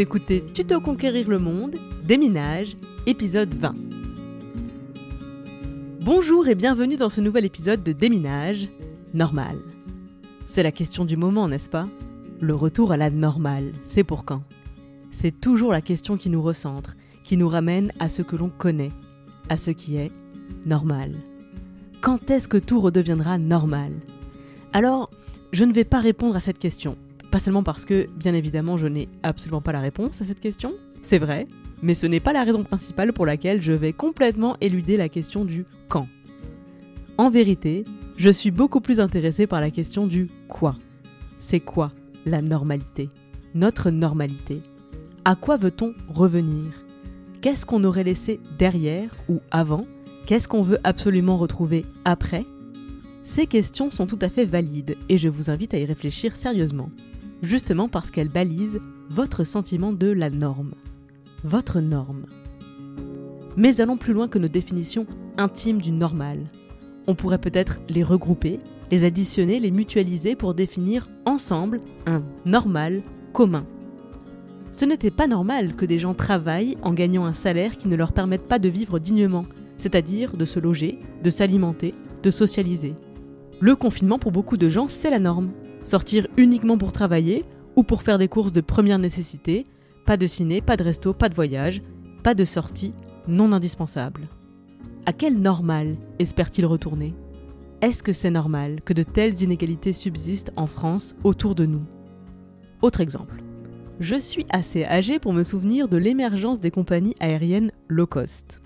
Écoutez Tuto Conquérir le Monde, Déminage, épisode 20. Bonjour et bienvenue dans ce nouvel épisode de Déminage, normal. C'est la question du moment, n'est-ce pas? Le retour à la normale, c'est pour quand? C'est toujours la question qui nous recentre, qui nous ramène à ce que l'on connaît, à ce qui est normal. Quand est-ce que tout redeviendra normal? Alors, je ne vais pas répondre à cette question. Pas seulement parce que, bien évidemment, je n'ai absolument pas la réponse à cette question, c'est vrai, mais ce n'est pas la raison principale pour laquelle je vais complètement éluder la question du quand. En vérité, je suis beaucoup plus intéressée par la question du quoi. C'est quoi la normalité? Notre normalité? À quoi veut-on revenir? Qu'est-ce qu'on aurait laissé derrière ou avant? Qu'est-ce qu'on veut absolument retrouver après? Ces questions sont tout à fait valides et je vous invite à y réfléchir sérieusement justement parce qu'elle balise votre sentiment de la norme. Votre norme. Mais allons plus loin que nos définitions intimes du normal. On pourrait peut-être les regrouper, les additionner, les mutualiser pour définir ensemble un normal commun. Ce n'était pas normal que des gens travaillent en gagnant un salaire qui ne leur permette pas de vivre dignement, c'est-à-dire de se loger, de s'alimenter, de socialiser. Le confinement pour beaucoup de gens, c'est la norme. Sortir uniquement pour travailler ou pour faire des courses de première nécessité, pas de ciné, pas de resto, pas de voyage, pas de sortie non indispensable. À quel normal espère-t-il retourner? Est-ce que c'est normal que de telles inégalités subsistent en France autour de nous? Autre exemple. Je suis assez âgé pour me souvenir de l'émergence des compagnies aériennes low cost.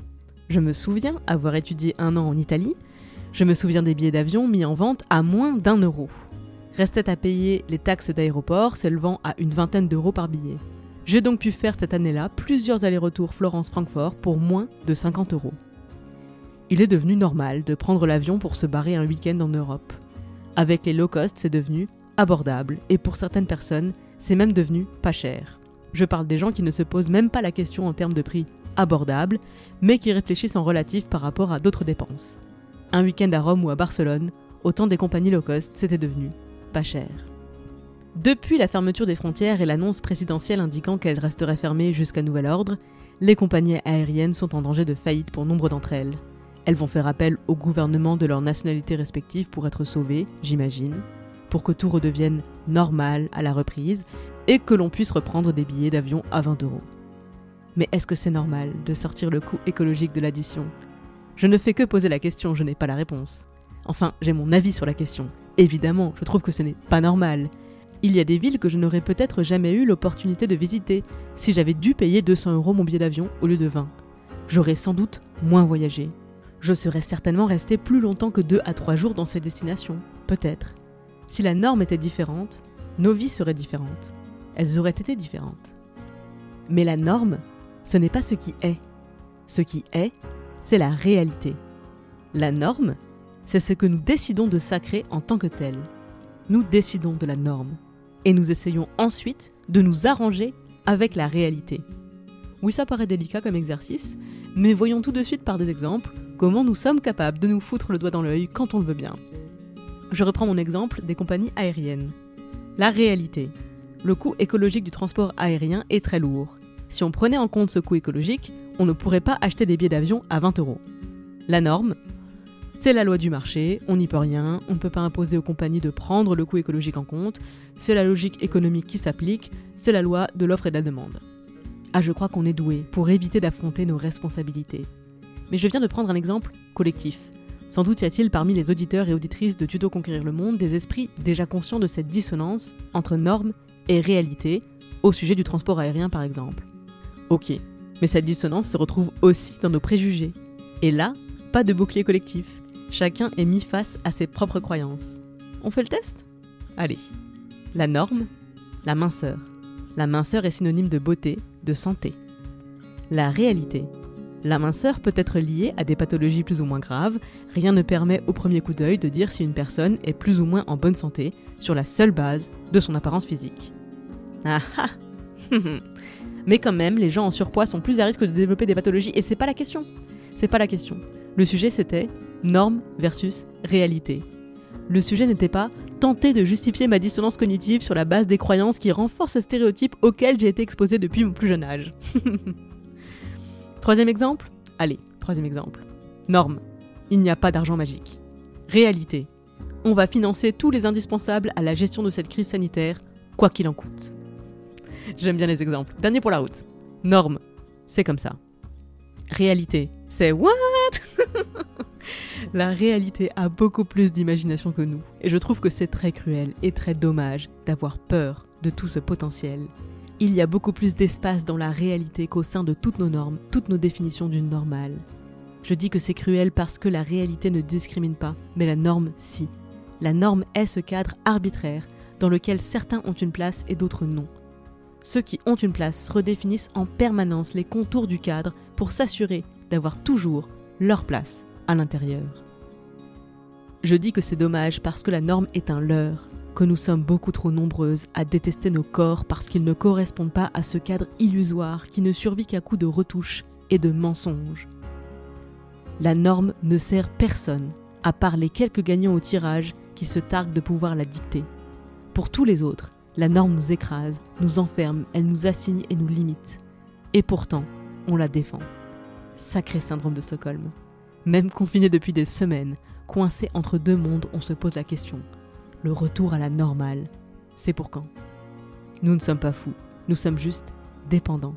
Je me souviens avoir étudié un an en Italie, je me souviens des billets d'avion mis en vente à moins d'un euro. Restait à payer les taxes d'aéroport s'élevant à une vingtaine d'euros par billet. J'ai donc pu faire cette année-là plusieurs allers-retours Florence-Francfort pour moins de 50 euros. Il est devenu normal de prendre l'avion pour se barrer un week-end en Europe. Avec les low cost, c'est devenu abordable et pour certaines personnes, c'est même devenu pas cher. Je parle des gens qui ne se posent même pas la question en termes de prix abordable, mais qui réfléchissent en relatif par rapport à d'autres dépenses. Un week-end à Rome ou à Barcelone, autant des compagnies low cost, c'était devenu pas cher. Depuis la fermeture des frontières et l'annonce présidentielle indiquant qu'elles resteraient fermées jusqu'à nouvel ordre, les compagnies aériennes sont en danger de faillite pour nombre d'entre elles. Elles vont faire appel au gouvernement de leur nationalité respective pour être sauvées, j'imagine, pour que tout redevienne normal à la reprise et que l'on puisse reprendre des billets d'avion à 20 euros. Mais est-ce que c'est normal de sortir le coût écologique de l'addition? Je ne fais que poser la question, je n'ai pas la réponse. Enfin, j'ai mon avis sur la question. Évidemment, je trouve que ce n'est pas normal. Il y a des villes que je n'aurais peut-être jamais eu l'opportunité de visiter si j'avais dû payer 200 euros mon billet d'avion au lieu de 20. J'aurais sans doute moins voyagé. Je serais certainement resté plus longtemps que 2 à 3 jours dans ces destinations, peut-être. Si la norme était différente, nos vies seraient différentes. Elles auraient été différentes. Mais la norme, ce n'est pas ce qui est. Ce qui est, c'est la réalité. La norme, c'est ce que nous décidons de sacrer en tant que tel. Nous décidons de la norme. Et nous essayons ensuite de nous arranger avec la réalité. Oui, ça paraît délicat comme exercice, mais voyons tout de suite par des exemples comment nous sommes capables de nous foutre le doigt dans l'œil quand on le veut bien. Je reprends mon exemple des compagnies aériennes. La réalité. Le coût écologique du transport aérien est très lourd. Si on prenait en compte ce coût écologique, on ne pourrait pas acheter des billets d'avion à 20 euros. La norme, c'est la loi du marché, on n'y peut rien, on ne peut pas imposer aux compagnies de prendre le coût écologique en compte, c'est la logique économique qui s'applique, c'est la loi de l'offre et de la demande. Ah, je crois qu'on est doué pour éviter d'affronter nos responsabilités. Mais je viens de prendre un exemple collectif. Sans doute y a-t-il parmi les auditeurs et auditrices de Tuto Conquérir le Monde des esprits déjà conscients de cette dissonance entre normes et réalité, au sujet du transport aérien par exemple. Ok, mais cette dissonance se retrouve aussi dans nos préjugés. Et là, pas de bouclier collectif. Chacun est mis face à ses propres croyances. On fait le test? Allez. La norme, la minceur. La minceur est synonyme de beauté, de santé. La réalité. La minceur peut être liée à des pathologies plus ou moins graves. Rien ne permet au premier coup d'œil de dire si une personne est plus ou moins en bonne santé sur la seule base de son apparence physique. Ah ah Mais quand même, les gens en surpoids sont plus à risque de développer des pathologies et c'est pas la question. C'est pas la question. Le sujet c'était norme versus réalité. Le sujet n'était pas tenter de justifier ma dissonance cognitive sur la base des croyances qui renforcent les stéréotypes auxquels j'ai été exposé depuis mon plus jeune âge. troisième exemple Allez, troisième exemple. Norme. Il n'y a pas d'argent magique. Réalité. On va financer tous les indispensables à la gestion de cette crise sanitaire, quoi qu'il en coûte. J'aime bien les exemples. Dernier pour la route. Norme. C'est comme ça. Réalité. C'est what? La réalité a beaucoup plus d'imagination que nous, et je trouve que c'est très cruel et très dommage d'avoir peur de tout ce potentiel. Il y a beaucoup plus d'espace dans la réalité qu'au sein de toutes nos normes, toutes nos définitions d'une normale. Je dis que c'est cruel parce que la réalité ne discrimine pas, mais la norme si. La norme est ce cadre arbitraire dans lequel certains ont une place et d'autres non. Ceux qui ont une place redéfinissent en permanence les contours du cadre pour s'assurer d'avoir toujours leur place à l'intérieur. Je dis que c'est dommage parce que la norme est un leurre, que nous sommes beaucoup trop nombreuses à détester nos corps parce qu'ils ne correspondent pas à ce cadre illusoire qui ne survit qu'à coups de retouches et de mensonges. La norme ne sert personne, à part les quelques gagnants au tirage qui se targuent de pouvoir la dicter. Pour tous les autres, la norme nous écrase, nous enferme, elle nous assigne et nous limite. Et pourtant, on la défend. Sacré syndrome de Stockholm. Même confiné depuis des semaines, coincé entre deux mondes, on se pose la question. Le retour à la normale, c'est pour quand? Nous ne sommes pas fous, nous sommes juste dépendants.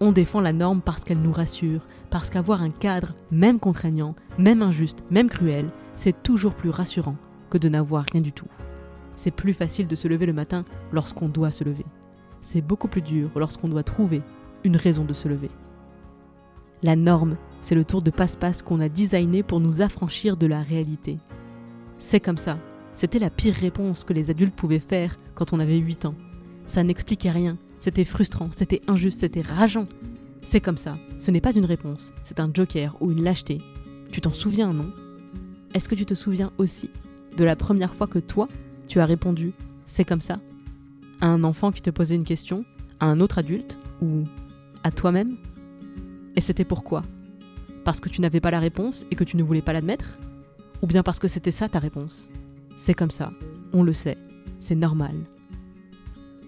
On défend la norme parce qu'elle nous rassure, parce qu'avoir un cadre, même contraignant, même injuste, même cruel, c'est toujours plus rassurant que de n'avoir rien du tout. C'est plus facile de se lever le matin lorsqu'on doit se lever. C'est beaucoup plus dur lorsqu'on doit trouver une raison de se lever. La norme, c'est le tour de passe-passe qu'on a designé pour nous affranchir de la réalité. C'est comme ça. C'était la pire réponse que les adultes pouvaient faire quand on avait 8 ans. Ça n'expliquait rien. C'était frustrant, c'était injuste, c'était rageant. C'est comme ça. Ce n'est pas une réponse, c'est un joker ou une lâcheté. Tu t'en souviens, non? Est-ce que tu te souviens aussi de la première fois que toi, tu as répondu c'est comme ça. À un enfant qui te posait une question, à un autre adulte ou à toi-même. Et c'était pourquoi? Parce que tu n'avais pas la réponse et que tu ne voulais pas l'admettre? Ou bien parce que c'était ça ta réponse? C'est comme ça, on le sait, c'est normal.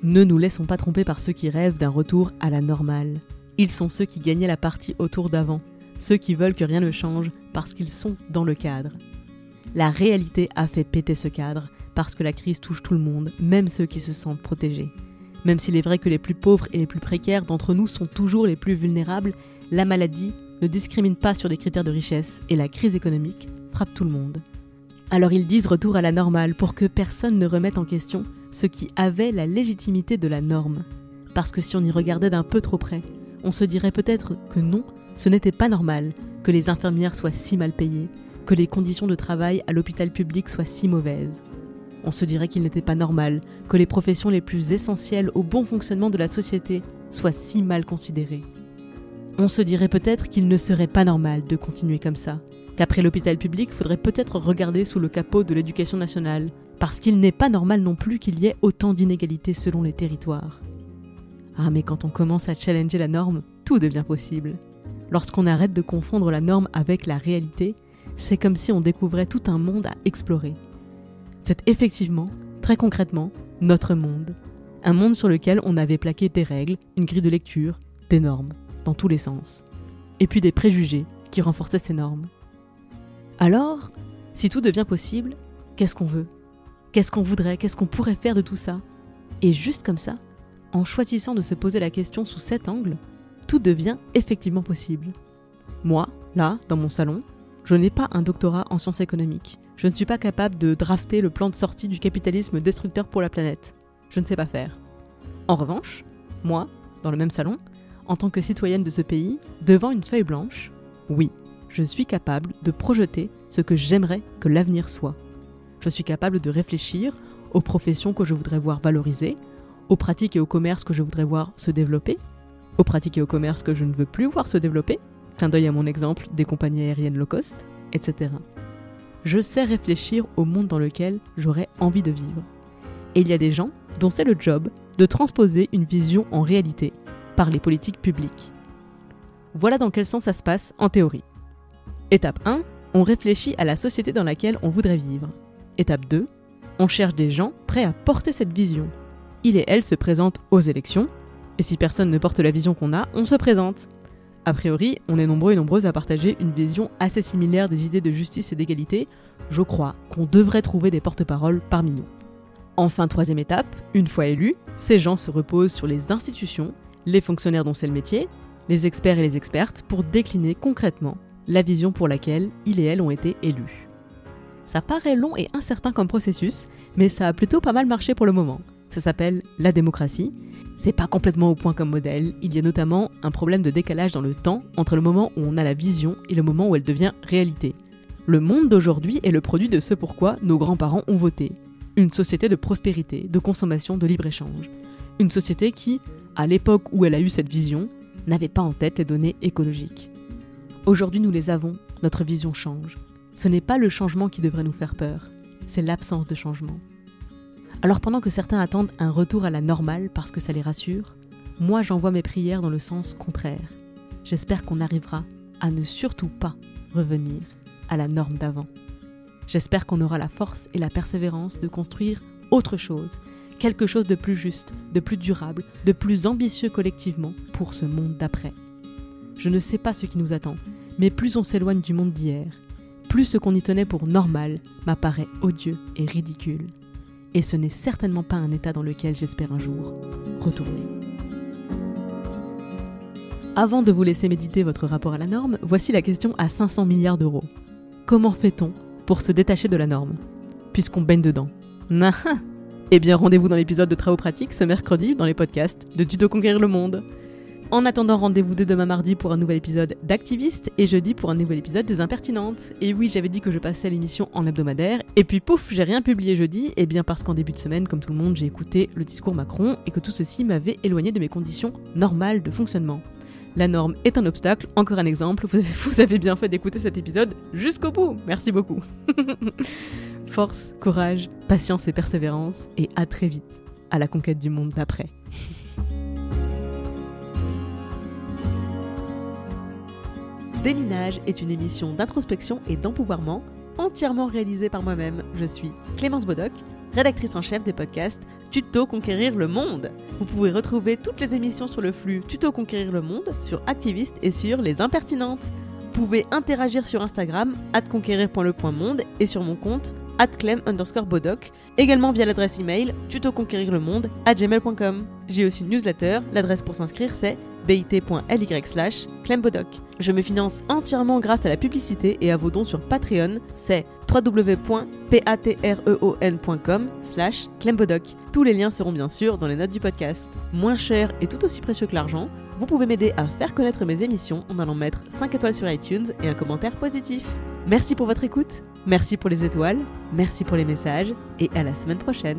Ne nous laissons pas tromper par ceux qui rêvent d'un retour à la normale. Ils sont ceux qui gagnaient la partie autour d'avant, ceux qui veulent que rien ne change parce qu'ils sont dans le cadre. La réalité a fait péter ce cadre parce que la crise touche tout le monde, même ceux qui se sentent protégés. Même s'il est vrai que les plus pauvres et les plus précaires d'entre nous sont toujours les plus vulnérables, la maladie ne discrimine pas sur des critères de richesse et la crise économique frappe tout le monde. Alors ils disent retour à la normale pour que personne ne remette en question ce qui avait la légitimité de la norme. Parce que si on y regardait d'un peu trop près, on se dirait peut-être que non, ce n'était pas normal que les infirmières soient si mal payées, que les conditions de travail à l'hôpital public soient si mauvaises. On se dirait qu'il n'était pas normal que les professions les plus essentielles au bon fonctionnement de la société soient si mal considérées. On se dirait peut-être qu'il ne serait pas normal de continuer comme ça, qu'après l'hôpital public, faudrait peut-être regarder sous le capot de l'éducation nationale, parce qu'il n'est pas normal non plus qu'il y ait autant d'inégalités selon les territoires. Ah mais quand on commence à challenger la norme, tout devient possible. Lorsqu'on arrête de confondre la norme avec la réalité, c'est comme si on découvrait tout un monde à explorer. C'est effectivement, très concrètement, notre monde. Un monde sur lequel on avait plaqué des règles, une grille de lecture, des normes dans tous les sens, et puis des préjugés qui renforçaient ces normes. Alors, si tout devient possible, qu'est-ce qu'on veut? Qu'est-ce qu'on voudrait? Qu'est-ce qu'on pourrait faire de tout ça? Et juste comme ça, en choisissant de se poser la question sous cet angle, tout devient effectivement possible. Moi, là, dans mon salon, je n'ai pas un doctorat en sciences économiques. Je ne suis pas capable de drafter le plan de sortie du capitalisme destructeur pour la planète. Je ne sais pas faire. En revanche, moi, dans le même salon, en tant que citoyenne de ce pays, devant une feuille blanche, oui, je suis capable de projeter ce que j'aimerais que l'avenir soit. Je suis capable de réfléchir aux professions que je voudrais voir valorisées, aux pratiques et aux commerces que je voudrais voir se développer, aux pratiques et aux commerces que je ne veux plus voir se développer, d'œil à mon exemple des compagnies aériennes low cost, etc. Je sais réfléchir au monde dans lequel j'aurais envie de vivre. Et il y a des gens dont c'est le job de transposer une vision en réalité par les politiques publiques. Voilà dans quel sens ça se passe en théorie. Étape 1, on réfléchit à la société dans laquelle on voudrait vivre. Étape 2, on cherche des gens prêts à porter cette vision. Il et elle se présentent aux élections, et si personne ne porte la vision qu'on a, on se présente. A priori, on est nombreux et nombreuses à partager une vision assez similaire des idées de justice et d'égalité. Je crois qu'on devrait trouver des porte-paroles parmi nous. Enfin, troisième étape, une fois élus, ces gens se reposent sur les institutions, les fonctionnaires dont c'est le métier, les experts et les expertes pour décliner concrètement la vision pour laquelle ils et elles ont été élus. Ça paraît long et incertain comme processus, mais ça a plutôt pas mal marché pour le moment. Ça s'appelle la démocratie. C'est pas complètement au point comme modèle, il y a notamment un problème de décalage dans le temps entre le moment où on a la vision et le moment où elle devient réalité. Le monde d'aujourd'hui est le produit de ce pourquoi nos grands-parents ont voté. Une société de prospérité, de consommation, de libre-échange. Une société qui, à l'époque où elle a eu cette vision, n'avait pas en tête les données écologiques. Aujourd'hui nous les avons, notre vision change. Ce n'est pas le changement qui devrait nous faire peur, c'est l'absence de changement. Alors pendant que certains attendent un retour à la normale parce que ça les rassure, moi j'envoie mes prières dans le sens contraire. J'espère qu'on arrivera à ne surtout pas revenir à la norme d'avant. J'espère qu'on aura la force et la persévérance de construire autre chose, quelque chose de plus juste, de plus durable, de plus ambitieux collectivement pour ce monde d'après. Je ne sais pas ce qui nous attend, mais plus on s'éloigne du monde d'hier, plus ce qu'on y tenait pour normal m'apparaît odieux et ridicule. Et ce n'est certainement pas un état dans lequel j'espère un jour retourner. Avant de vous laisser méditer votre rapport à la norme, voici la question à 500 milliards d'euros. Comment fait-on pour se détacher de la norme Puisqu'on baigne dedans. Eh bien, rendez-vous dans l'épisode de Travaux pratiques ce mercredi dans les podcasts de Tuto Conquérir le Monde. En attendant, rendez-vous dès demain mardi pour un nouvel épisode d'Activiste et jeudi pour un nouvel épisode des Impertinentes. Et oui, j'avais dit que je passais l'émission en hebdomadaire, et puis pouf, j'ai rien publié jeudi, et bien parce qu'en début de semaine, comme tout le monde, j'ai écouté le discours Macron et que tout ceci m'avait éloigné de mes conditions normales de fonctionnement. La norme est un obstacle, encore un exemple, vous avez bien fait d'écouter cet épisode jusqu'au bout, merci beaucoup. Force, courage, patience et persévérance, et à très vite à la conquête du monde d'après. Déminage est une émission d'introspection et d'empouvoirment entièrement réalisée par moi-même. Je suis Clémence Bodoc, rédactrice en chef des podcasts Tuto Conquérir le Monde. Vous pouvez retrouver toutes les émissions sur le flux Tuto Conquérir le Monde, sur Activiste et sur Les Impertinentes. Vous pouvez interagir sur Instagram, conquérir.le.monde et sur mon compte, clem underscore bodoc, également via l'adresse email tutoconquérirlemonde à gmail.com. J'ai aussi une newsletter, l'adresse pour s'inscrire c'est bit.ly slash clembodoc. Je me finance entièrement grâce à la publicité et à vos dons sur Patreon, c'est www.patreon.com slash clembodoc. Tous les liens seront bien sûr dans les notes du podcast. Moins cher et tout aussi précieux que l'argent, vous pouvez m'aider à faire connaître mes émissions en allant mettre 5 étoiles sur iTunes et un commentaire positif. Merci pour votre écoute, merci pour les étoiles, merci pour les messages et à la semaine prochaine.